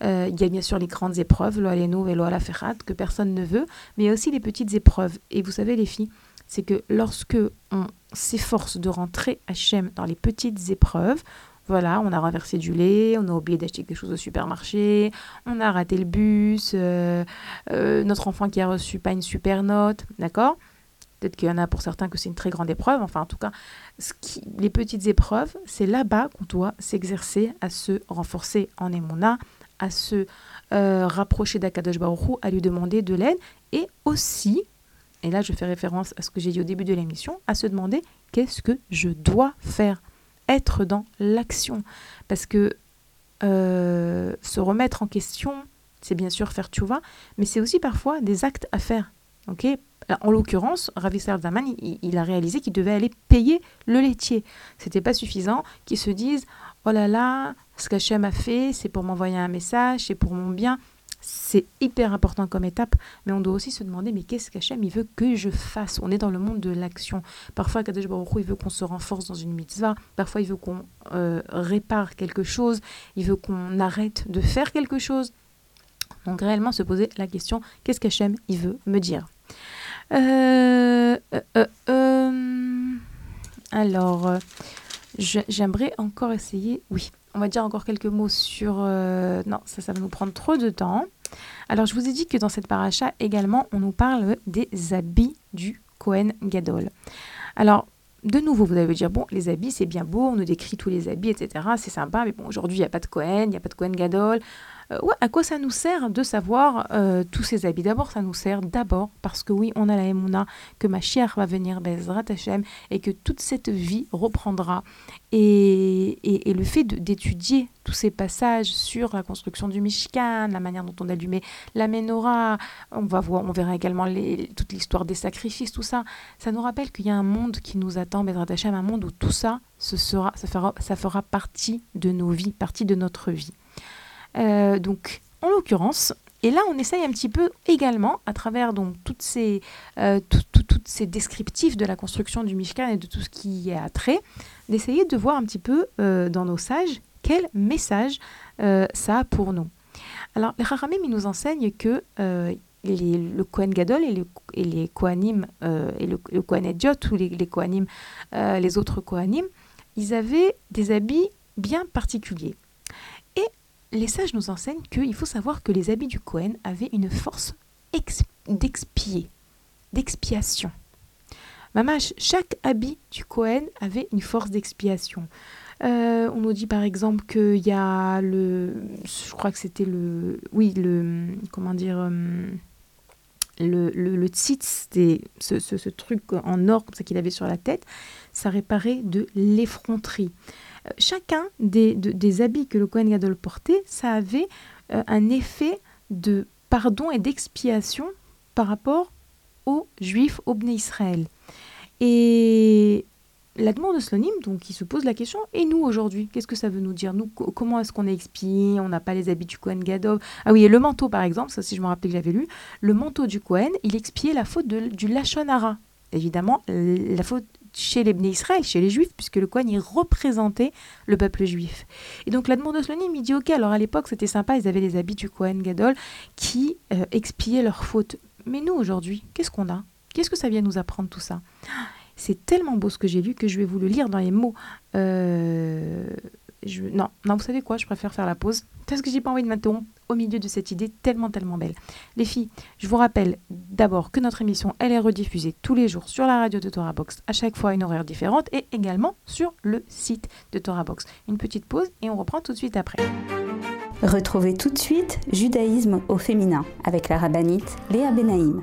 S2: Euh, il y a bien sûr les grandes épreuves, l'eau et l'eau à la ferrate, que personne ne veut, mais il y a aussi les petites épreuves. Et vous savez, les filles, c'est que lorsque on s'efforce de rentrer Hachem dans les petites épreuves, voilà, on a renversé du lait, on a oublié d'acheter quelque chose au supermarché, on a raté le bus, euh, euh, notre enfant qui a reçu pas une super note, d'accord? Peut-être qu'il y en a pour certains que c'est une très grande épreuve. Enfin, en tout cas, les petites épreuves, c'est là-bas qu'on doit s'exercer à se renforcer en émona, à se euh, rapprocher d'Akadosh Baruch à lui demander de l'aide et aussi, et là je fais référence à ce que j'ai dit au début de l'émission, à se demander qu'est-ce que je dois faire, être dans l'action. Parce que euh, se remettre en question, c'est bien sûr faire vois, mais c'est aussi parfois des actes à faire. en l'occurrence, Ravi Zaman, il, a réalisé qu'il devait aller payer le laitier. C'était pas suffisant qu'il se dise oh là là, ce qu'Hachem a fait, c'est pour m'envoyer un message, c'est pour mon bien. C'est hyper important comme étape, mais on doit aussi se demander mais qu'est-ce qu'Hachem veut que je fasse? On est dans le monde de l'action. Parfois, Kadesh Baruch il veut qu'on se renforce dans une mitzvah. Parfois, il veut qu'on euh, répare quelque chose. Il veut qu'on arrête de faire quelque chose. Donc, réellement, se poser la question qu'est-ce qu'Hachem il veut me dire? Euh, euh, Alors, j'aimerais encore essayer. Oui, on va dire encore quelques mots sur... Euh, non, ça, ça va nous prendre trop de temps. Alors, je vous ai dit que dans cette paracha, également, on nous parle des habits du Kohen Gadol. Alors, de nouveau, vous allez dire, bon, les habits, c'est bien beau, on nous décrit tous les habits, etc. C'est sympa, mais bon, aujourd'hui, il n'y a pas de Kohen, il n'y a pas de Kohen Gadol. Euh, à quoi ça nous sert de savoir euh, tous ces habits? D'abord, ça nous sert d'abord parce que oui, on a la Emouna, que ma chère va venir, Bezrat Hashem, et que toute cette vie reprendra. Et, et, le fait d'étudier tous ces passages sur la construction du Mishkan, la manière dont on allumait la menorah, on, va voir, on verra également toute l'histoire des sacrifices, tout ça, ça nous rappelle qu'il y a un monde qui nous attend, Bezrat Hashem, un monde où tout ça, ce sera, ça, fera, ça fera partie de nos vies, partie de notre vie. Euh, donc, en l'occurrence, et là, on essaye un petit peu également, à travers donc toutes ces, euh, toutes ces descriptifs de la construction du Mishkan et de tout ce qui y est à trait, d'essayer de voir un petit peu euh, dans nos sages quel message ça a pour nous. Alors, les Haramim, nous enseignent que le Kohen Gadol et, et les Kohanim, et le, le Kohen Ediot, ou les, les les autres Kohanim, ils avaient des habits bien particuliers les sages nous enseignent qu'il faut savoir que les habits du Cohen avaient une force d'expier, d'expiation. Mamache, chaque habit du Cohen avait une force d'expiation. Euh, on nous dit par exemple qu'il y a le. Je crois que c'était le. Oui, le. Comment dire euh, le, le, le tzitz, ce, ce, truc en or comme ça qu'il avait sur la tête, ça réparait de l'effronterie chacun des, habits que le Kohen Gadol portait, ça avait euh, un effet de pardon et d'expiation par rapport aux Juifs, aux Bnei Israël. Et la demande de Slonim, donc, il se pose la question, et nous aujourd'hui, qu'est-ce que ça veut nous dire? Nous, comment est-ce qu'on est expié? On n'a pas les habits du Kohen Gadol. Ah oui, et le manteau, par exemple, ça, si je me rappelais que j'avais lu, le manteau du Kohen, il expiait la faute du Lachonara. Évidemment, la faute chez les Israël, chez les Juifs, puisque le Kohen y représentait le peuple juif. Et donc l'Admon de Slonim, il dit Ok, alors à l'époque c'était sympa, ils avaient les habits du Kohen Gadol qui euh, expiaient leurs fautes. Mais nous aujourd'hui, qu'est-ce qu'on a? Qu'est-ce que ça vient nous apprendre tout ça? C'est tellement beau ce que j'ai lu que je vais vous le lire dans les mots. Euh, je... Non, non, vous savez quoi Je préfère faire la pause parce que j'ai pas envie de m'interrompre au milieu de cette idée tellement, tellement belle. Les filles, je vous rappelle d'abord que notre émission, elle est rediffusée tous les jours sur la radio de Torah Box, à chaque fois une horaire différente, et également sur le site de Torah Box. Une petite pause et on reprend tout de suite après.
S1: Retrouvez tout de suite Judaïsme au féminin avec la rabbinite Léa Benaïm.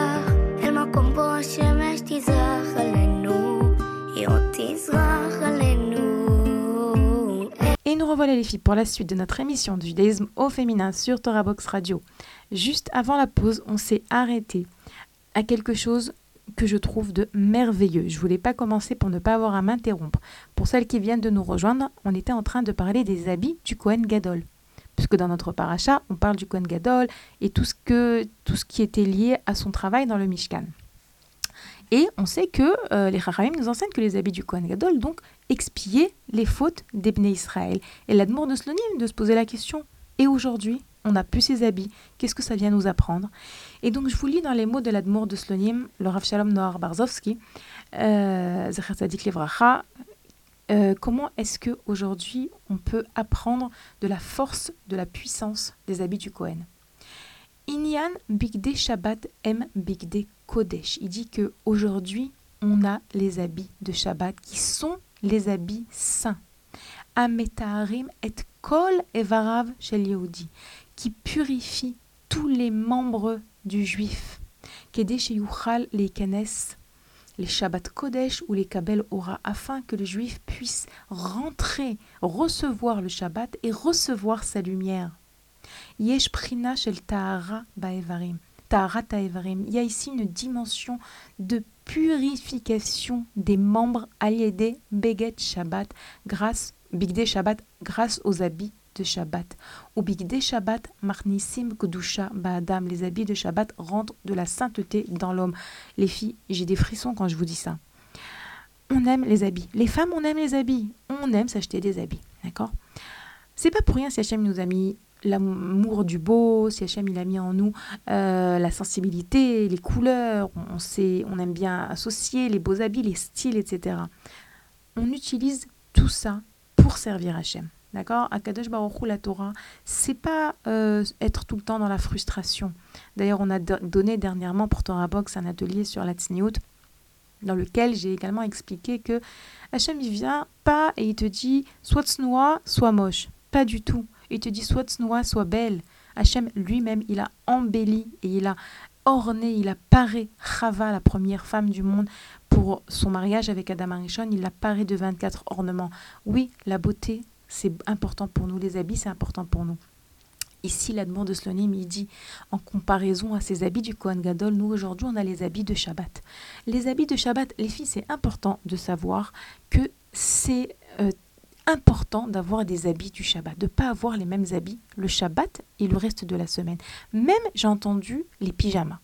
S2: Revoilà les filles pour la suite de notre émission du judaïsme au féminin sur Torah Box Radio. Juste avant la pause, on s'est arrêté à quelque chose que je trouve de merveilleux. Je voulais pas commencer pour ne pas avoir à m'interrompre. Pour celles qui viennent de nous rejoindre, on était en train de parler des habits du Kohen Gadol. Puisque dans notre paracha, on parle du Kohen Gadol et tout ce, que, tout ce qui était lié à son travail dans le Mishkan. Et on sait que euh, les Chachamim nous enseignent que les habits du Kohen Gadol, donc, expiaient les fautes des Israël. Et l'admour de Slonim de se poser la question, et aujourd'hui, on n'a plus ces habits, qu'est-ce que ça vient nous apprendre? Et donc, je vous lis dans les mots de l'admour de Slonim, le Rav Shalom Noar Barzovski, euh, Levracha, euh, comment est-ce que aujourd'hui on peut apprendre de la force, de la puissance des habits du Kohen? Inyan Bigde Shabbat M Bigde Kodesh. Il dit que aujourd'hui on a les habits de Shabbat qui sont les habits saints. Ametaharim et Kol Evarav Shel Yehudi, qui purifie tous les membres du juif. Kedesh Yuchal les Kenes les Shabbat Kodesh ou les Kabel Ora, afin que le juif puisse rentrer, recevoir le Shabbat et recevoir sa lumière. Yesh Prina Shel Tahara Baevarim. Il y a ici une dimension de purification des membres aliédés Beget Shabbat, grâce, Shabbat, grâce aux habits de Shabbat. Ou Bigde Shabbat, Marnissim Kedusha Ba'adam. Les habits de Shabbat rentrent de la sainteté dans l'homme. Les filles, j'ai des frissons quand je vous dis ça. On aime les habits. Les femmes, on aime les habits. On aime s'acheter des habits. D'accord? C'est pas pour rien si Hachem nous a mis l'amour du beau, si Hachem il a mis en nous euh, la sensibilité, les couleurs, on, sait, on aime bien associer les beaux habits, les styles, etc. On utilise tout ça pour servir Hachem. D'accord? Akadosh Baruch la Torah, c'est pas euh, être tout le temps dans la frustration. D'ailleurs, on a donné dernièrement pour Torah Box un atelier sur la tsniout dans lequel j'ai également expliqué que Hachem il vient pas et il te dit soit tsnoa, soit moche. Pas du tout. Il te dit soit tsnoa, soit belle. Hachem lui-même, il a embelli et il a orné, il a paré Chava, la première femme du monde, pour son mariage avec Adam Arishon. Il l'a paré de 24 ornements. Oui, la beauté, c'est important pour nous, les habits, c'est important pour nous. Ici, la demande de Slonim, il dit, en comparaison à ces habits du Kohen Gadol, nous aujourd'hui, on a les habits de Shabbat. Les habits de Shabbat, les filles, c'est important de savoir que c'est euh, important d'avoir des habits du Shabbat, de ne pas avoir les mêmes habits le Shabbat et le reste de la semaine. Même, j'ai entendu, les pyjamas.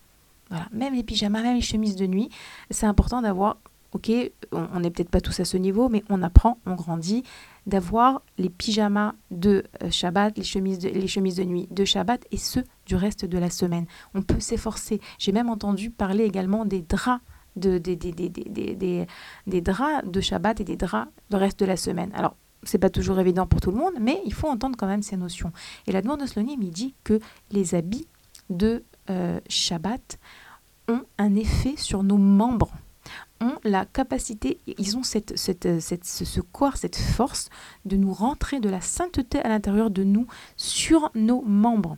S2: Voilà, même les pyjamas, même les chemises de nuit, c'est important d'avoir, ok, on n'est peut-être pas tous à ce niveau, mais on apprend, on grandit, d'avoir les pyjamas de euh, Shabbat, les chemises de, les chemises de nuit de Shabbat et ceux du reste de la semaine. On peut s'efforcer. J'ai même entendu parler également des draps de, des, des, des, des, draps de Shabbat et des draps le reste de la semaine. Alors, c'est pas toujours évident pour tout le monde, mais il faut entendre quand même ces notions. Et la demande de Slonim, il dit que les habits de euh, Shabbat ont un effet sur nos membres ont la capacité, ils ont cette, cette, cette, ce corps, cette force de nous rentrer de la sainteté à l'intérieur de nous sur nos membres.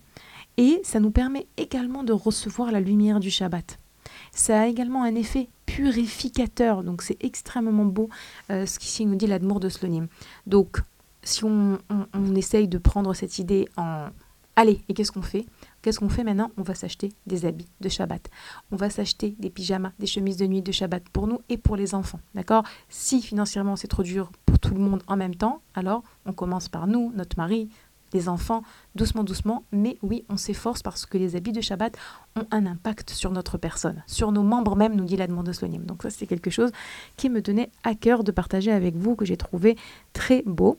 S2: Et ça nous permet également de recevoir la lumière du Shabbat. Ça a également un effet purificateur, donc c'est extrêmement beau euh, ce qu'ici nous dit l'Admour de Slonim. Donc, si on, on essaye de prendre cette idée en allez, et qu'est-ce qu'on fait? Qu'est-ce qu'on fait maintenant? On va s'acheter des habits de Shabbat. On va s'acheter des pyjamas, des chemises de nuit de Shabbat pour nous et pour les enfants. D'accord? Si financièrement c'est trop dur pour tout le monde en même temps, alors on commence par nous, notre mari, les enfants, doucement, doucement. Mais oui, on s'efforce parce que les habits de Shabbat ont un impact sur notre personne, sur nos membres même, nous dit la demande de. Donc ça, c'est quelque chose qui me tenait à cœur de partager avec vous, que j'ai trouvé très beau.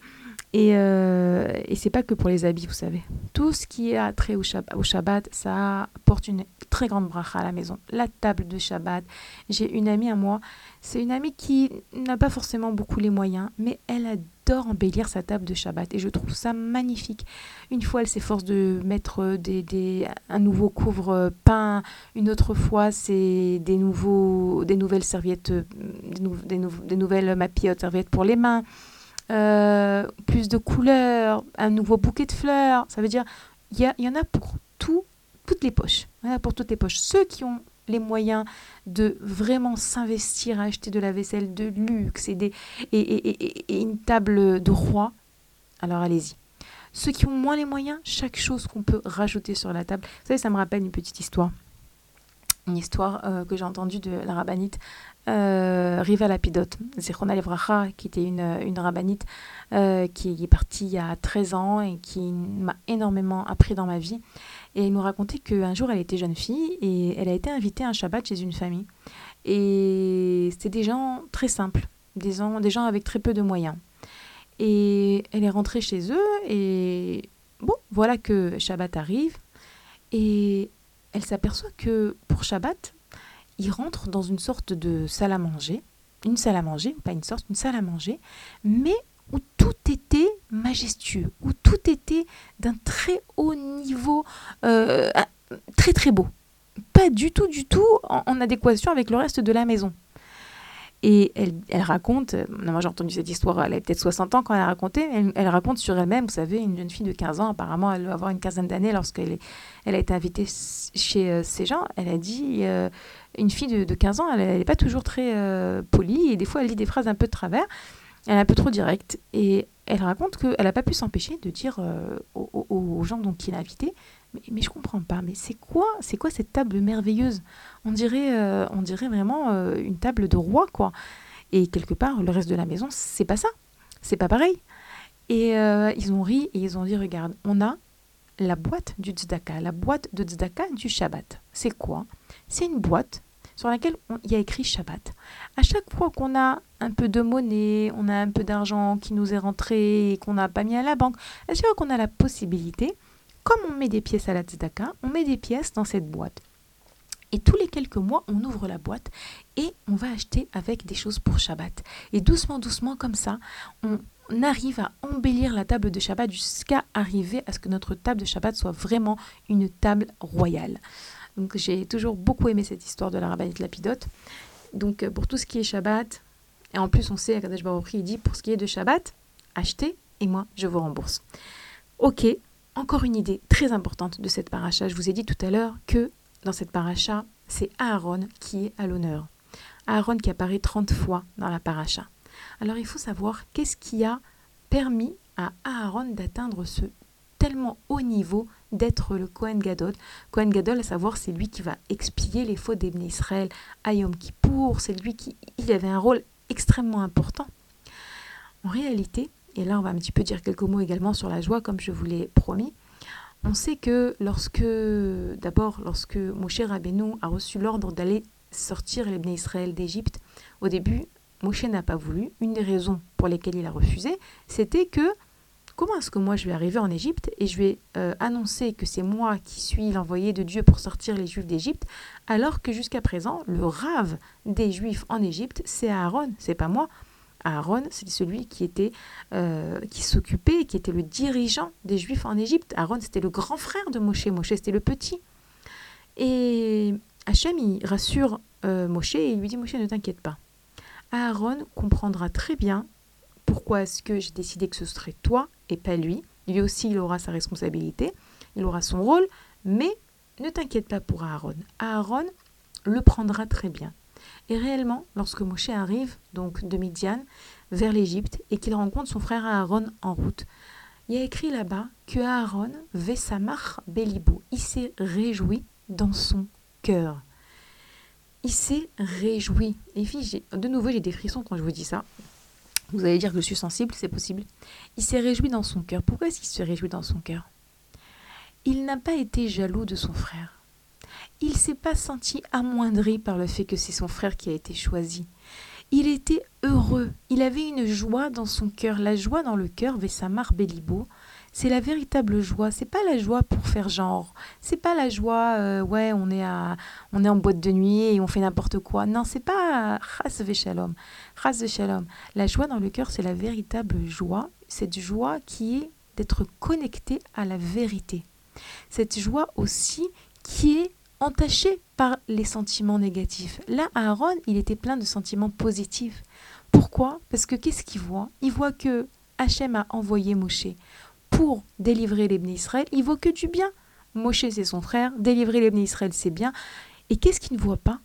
S2: Et, euh, et c'est pas que pour les habits, vous savez. Tout ce qui a trait au Shabbat, ça apporte une très grande bracha à la maison. La table de Shabbat. J'ai une amie à moi, c'est une amie qui n'a pas forcément beaucoup les moyens, mais elle adore embellir sa table de Shabbat. Et je trouve ça magnifique. Une fois, elle s'efforce de mettre des, des, un nouveau couvre peint. Une autre fois, c'est des, nouveaux, des nouvelles serviettes, des, nou, des, nou, des nouvelles mappiottes serviettes pour les mains. Euh, plus de couleurs, un nouveau bouquet de fleurs. Ça veut dire, il y, y, en a pour tout, toutes les poches. Il y en a pour toutes les poches. Ceux qui ont les moyens de vraiment s'investir à acheter de la vaisselle de luxe et, des, et, et, et une table de roi, alors allez-y. Ceux qui ont moins les moyens, chaque chose qu'on peut rajouter sur la table. Vous savez, ça me rappelle une petite histoire. Une histoire euh, que j'ai entendue de la rabbinite euh, Riva Lapidot, Zechona Levracha, qui était une, une rabbinite euh, qui est partie il y a 13 ans et qui m'a énormément appris dans ma vie. Et elle nous racontait qu'un jour, elle était jeune fille et elle a été invitée un Shabbat chez une famille. Et c'était des gens très simples, des gens, des gens avec très peu de moyens. Et elle est rentrée chez eux et bon, voilà que Shabbat arrive. Et elle s'aperçoit que pour Shabbat, il rentre dans une sorte de salle à manger, une salle à manger, pas une sorte, une salle à manger, mais où tout était majestueux, où tout était d'un très haut niveau, euh, très très beau. Pas du tout, du tout en, adéquation avec le reste de la maison. Et elle, elle raconte, moi j'ai entendu cette histoire, elle avait peut-être 60 ans quand elle a raconté, elle, elle raconte sur elle-même, vous savez, une jeune fille de 15 ans, apparemment elle doit avoir une quinzaine d'années lorsqu'elle elle a été invitée chez euh, ces gens, elle a dit, euh, une fille de, de, 15 ans, elle n'est pas toujours très euh, polie, et des fois elle dit des phrases un peu de travers, elle est un peu trop directe, et elle raconte qu'elle n'a pas pu s'empêcher de dire euh, aux, gens donc, qui l'a invitée, mais, mais, je comprends pas, mais c'est quoi, quoi cette table merveilleuse? On dirait, euh, on dirait vraiment une table de roi, quoi. Et quelque part, le reste de la maison, c'est pas ça. C'est pas pareil. Et ils ont ri et ils ont dit, regarde, on a la boîte du tzedaka, la boîte de tzedaka du Shabbat. C'est quoi? C'est une boîte sur laquelle il y a écrit Shabbat. À chaque fois qu'on a un peu de monnaie, on a un peu d'argent qui nous est rentré et qu'on n'a pas mis à la banque, à chaque fois qu'on a la possibilité, comme on met des pièces à la tzedaka, on met des pièces dans cette boîte. Et tous les quelques mois, on ouvre la boîte et on va acheter avec des choses pour Shabbat. Et doucement, doucement, comme ça, on, arrive à embellir la table de Shabbat jusqu'à arriver à ce que notre table de Shabbat soit vraiment une table royale. Donc j'ai toujours beaucoup aimé cette histoire de la rabbinite Lapidote. Donc pour tout ce qui est Shabbat, et en plus on sait, à Kadesh Baruch il dit, pour ce qui est de Shabbat, achetez et moi je vous rembourse. Ok, encore une idée très importante de cette paracha. Je vous ai dit tout à l'heure que dans cette paracha, c'est Aaron qui est à l'honneur. Aaron qui apparaît 30 fois dans la paracha. Alors il faut savoir qu'est-ce qui a permis à Aaron d'atteindre ce tellement haut niveau d'être le Kohen Gadol. Kohen Gadol, à savoir, c'est lui qui va expier les fautes d'Ebné Israël à Yom Kippour, c'est lui qui il avait un rôle extrêmement important. En réalité, et là on va un petit peu dire quelques mots également sur la joie, comme je vous l'ai promis, on sait que lorsque, d'abord, lorsque Moshe Rabbeinu a reçu l'ordre d'aller sortir les Israël d'Égypte, au début, Moshe n'a pas voulu. Une des raisons pour lesquelles il a refusé, c'était que comment est-ce que moi je vais arriver en Égypte et je vais euh, annoncer que c'est moi qui suis l'envoyé de Dieu pour sortir les Juifs d'Égypte, alors que jusqu'à présent, le rave des Juifs en Égypte, c'est Aaron, c'est pas moi. Aaron, c'est celui qui était, euh, qui s'occupait, qui était le dirigeant des Juifs en Égypte. Aaron, c'était le grand frère de Moshe. Moshe, c'était le petit. Et Hachem, il rassure euh, Moshe et il lui dit Moshe, ne t'inquiète pas. Aaron comprendra très bien pourquoi est-ce que j'ai décidé que ce serait toi et pas lui. Lui aussi, il aura sa responsabilité, il aura son rôle, Mais ne t'inquiète pas pour Aaron. Aaron le prendra très bien. Et réellement, lorsque Moshe arrive, donc de Midian, vers l'Égypte, et qu'il rencontre son frère Aaron en route, il y a écrit là-bas que Aaron, Vesamach Belibou, il s'est réjoui dans son cœur. Il s'est réjoui. Et filles, de nouveau, j'ai des frissons quand je vous dis ça. Vous allez dire que je suis sensible, c'est possible. Il s'est réjoui dans son cœur. Pourquoi est-ce qu'il se réjouit dans son cœur? Il n'a pas été jaloux de son frère. Il s'est pas senti amoindri par le fait que c'est son frère qui a été choisi. Il était heureux. Il avait une joie dans son cœur. La joie dans le cœur, Vessamar Belibo, c'est la véritable joie. C'est pas la joie pour faire genre. C'est pas la joie, euh, ouais, on est, à, on est en boîte de nuit et on fait n'importe quoi. Non, c'est pas Chas Chas Shalom. La joie dans le cœur, c'est la véritable joie. Cette joie qui est d'être connecté à la vérité. Cette joie aussi qui est entachée par les sentiments négatifs. Là, Aaron, il était plein de sentiments positifs. Pourquoi? Parce que qu'est-ce qu'il voit? Il voit que Hachem a envoyé Moshe pour délivrer les Israël, il voit que du bien. Moshe, c'est son frère, délivrer les Israël, c'est bien. Et qu'est-ce qu'il ne voit pas?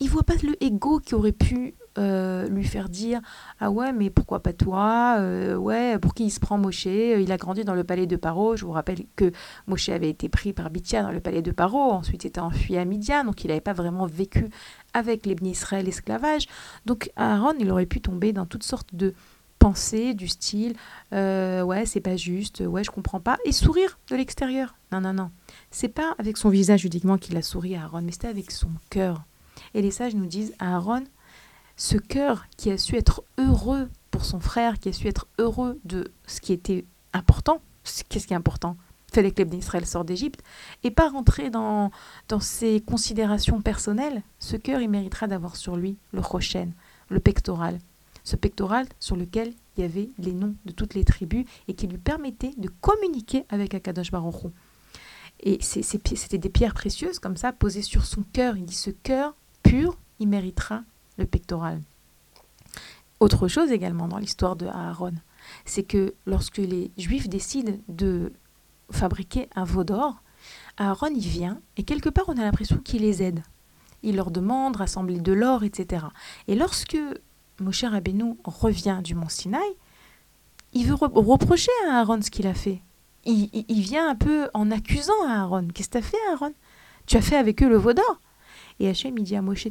S2: Il voit pas le ego qui aurait pu euh, lui faire dire Ah ouais, mais pourquoi pas toi euh, Ouais, pour qui il se prend Moshe Il a grandi dans le palais de Paro. Je vous rappelle que Moshe avait été pris par Bithia dans le palais de Paro, ensuite était enfui à Midian, donc il n'avait pas vraiment vécu avec les Israël l'esclavage. Donc Aaron, il aurait pu tomber dans toutes sortes de pensée du style euh, ouais c'est pas juste ouais je comprends pas et sourire de l'extérieur non non non c'est pas avec son visage uniquement qu'il a souri à Aaron mais c'était avec son cœur et les sages nous disent Aaron ce cœur qui a su être heureux pour son frère qui a su être heureux de ce qui était important qu'est-ce qui est important? Fallait que d'Israël sorte d'Égypte et pas rentrer dans, dans ses considérations personnelles. Ce cœur il méritera d'avoir sur lui le rochen le pectoral. Ce pectoral sur lequel il y avait les noms de toutes les tribus et qui lui permettait de communiquer avec Akadosh Baruch Et c'était des pierres précieuses comme ça posées sur son cœur. Il dit ce cœur pur, il méritera le pectoral. Autre chose également dans l'histoire de Aaron, c'est que lorsque les Juifs décident de fabriquer un veau d'or, Aaron y vient et quelque part on a l'impression qu'il les aide. Il leur demande rassembler de l'or, etc. Et lorsque Moshe Rabbeinu revient du mont Sinaï, il veut reprocher à Aaron ce qu'il a fait. Il, vient un peu en accusant Aaron. Qu'est-ce que tu as fait, Aaron? Tu as fait avec eux le veau d'or? Et Hachem, il dit à Moshe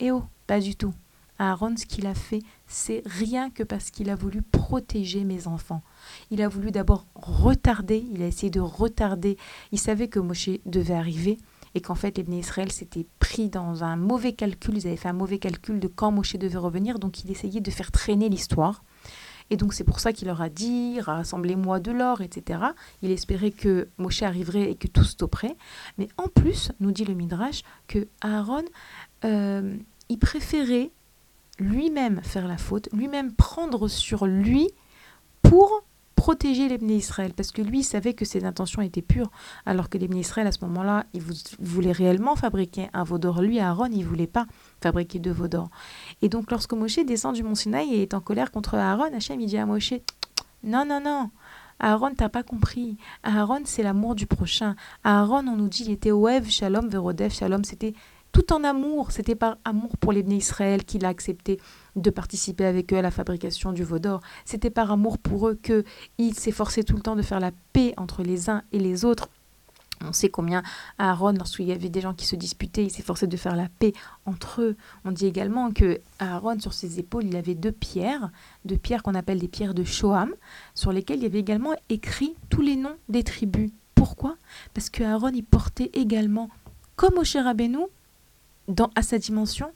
S2: Eh oh, pas du tout. Aaron, ce qu'il a fait, c'est rien que parce qu'il a voulu protéger mes enfants. Il a voulu d'abord retarder, il a essayé de retarder. Il savait que Moshe devait arriver et qu'en fait les Israël s'étaient pris dans un mauvais calcul, ils avaient fait un mauvais calcul de quand Moshe devait revenir, donc il essayait de faire traîner l'histoire. Et donc c'est pour ça qu'il leur a dit, rassemblez-moi de l'or, etc. Il espérait que Moshe arriverait et que tout stopperait. Mais en plus, nous dit le Midrash, que Aaron, euh, il préférait lui-même faire la faute, lui-même prendre sur lui pour protéger les Israël, parce que lui savait que ses intentions étaient pures, alors que les Israël, à ce moment-là, il voulait réellement fabriquer un veau d'or. Lui, Aaron, il voulait pas fabriquer de veau. Et donc, lorsque Moshe descend du mont Sinaï et est en colère contre Aaron, Hachem, il dit à Moshe, non, non, non, Aaron, t'as pas compris. Aaron, c'est l'amour du prochain. Aaron, on nous dit, il était Oev, Shalom, Verodev, Shalom, c'était tout en amour. C'était par amour pour les Israël qu'il a accepté de participer avec eux à la fabrication du veau d'or. C'était par amour pour eux qu'il s'efforçait tout le temps de faire la paix entre les uns et les autres. On sait combien Aaron, lorsqu'il y avait des gens qui se disputaient, il s'efforçait de faire la paix entre eux. On dit également que Aaron, sur ses épaules, il avait deux pierres, deux pierres qu'on appelle des pierres de Shoham, sur lesquelles il y avait également écrit tous les noms des tribus. Pourquoi? Parce que Aaron, il portait également, comme au Rabbeinu, dans, à sa dimension,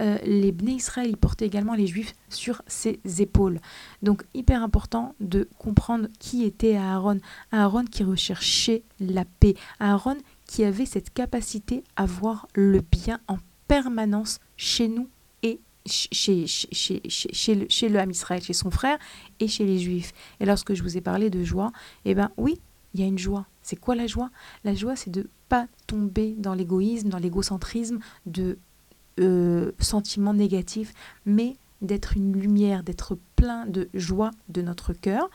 S2: euh, les Bnei Israël, portaient également les Juifs sur ses épaules. Donc hyper important de comprendre qui était Aaron. Aaron qui recherchait la paix. Aaron qui avait cette capacité à voir le bien en permanence chez nous et chez, chez, chez, le, chez le Ham Israël, chez son frère et chez les Juifs. Et lorsque je vous ai parlé de joie, eh bien oui, il y a une joie. C'est quoi la joie? La joie, c'est de pas tomber dans l'égoïsme, dans l'égocentrisme, de euh, sentiments négatifs, mais d'être une lumière, d'être plein de joie de notre cœur,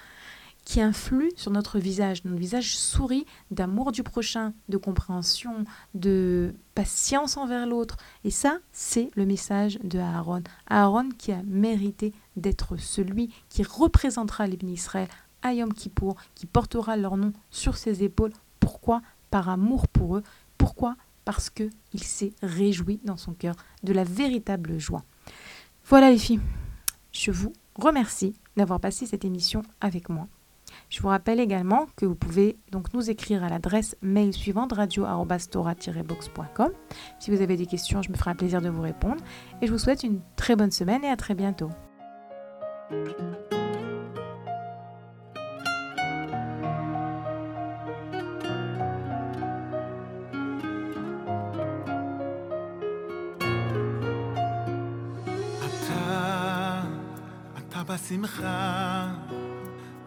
S2: qui influe sur notre visage. Notre visage sourit d'amour du prochain, de compréhension, de patience envers l'autre. Et ça, c'est le message de Aaron. Aaron qui a mérité d'être celui qui représentera les Israël à Yom Kippour, qui portera leur nom sur ses épaules. Pourquoi Par amour pour eux? Pourquoi Parce qu'il s'est réjoui dans son cœur de la véritable joie? Voilà les filles, je vous remercie d'avoir passé cette émission avec moi. Je vous rappelle également que vous pouvez donc nous écrire à l'adresse mail suivante radio-boxcom. Si vous avez des questions, je me ferai un plaisir de vous répondre. Et je vous souhaite une très bonne semaine et à très bientôt.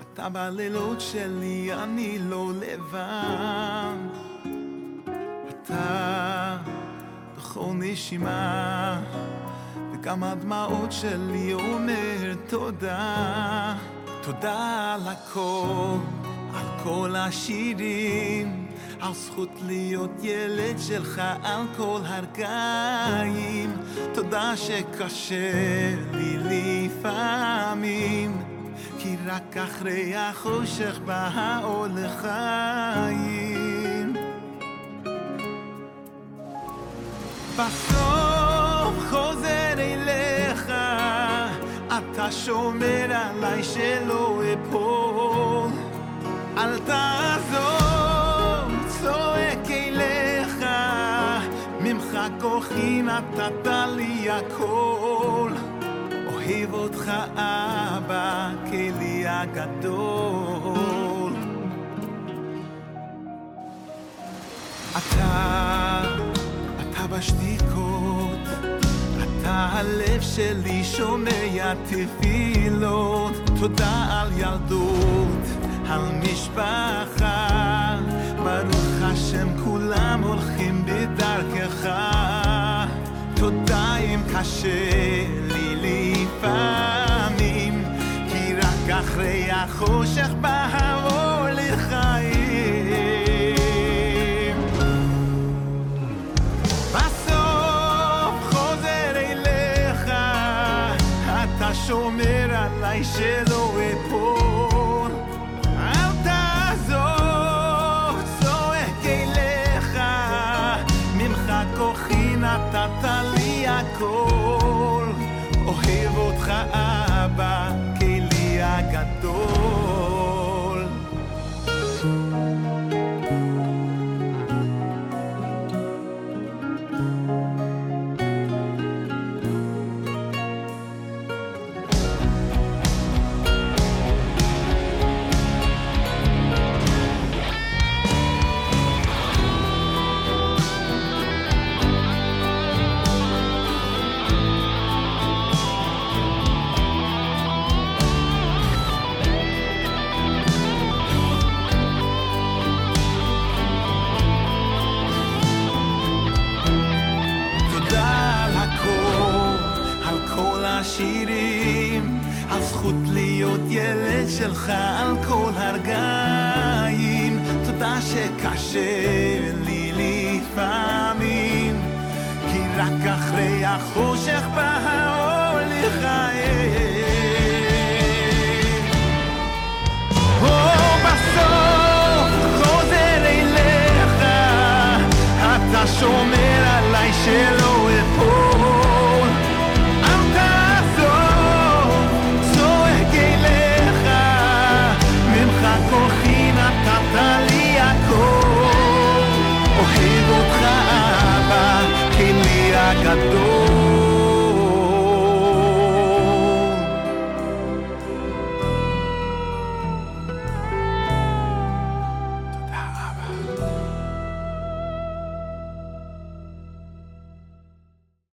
S4: אתה בלילות שלי, אני לא לבד. אתה בכל נשימה, וגם הדמעות שלי אומר תודה. תודה על הכל, כל השירים, על זכות להיות ילד שלך על כל הרגעים. תודה שקשה לי לפעמים. כי רק אחרי החושך בא האור לחיים. בסוף חוזר אליך, אתה שומר עליי שלא אפול. אל תעזוב, צועק אליך, ממך כוחי נתת לי הכל. אוהב אותך אבא, כלי הגדול. אתה, אתה בשתיקות, אתה הלב שלי שומע תפילות. תודה על ילדות, על משפחה. ברוך השם כולם הולכים בדרכך. תודה אם קשה לי לפעמים, כי רק אחרי החושך בא האור לחיים. שומר עליי שלא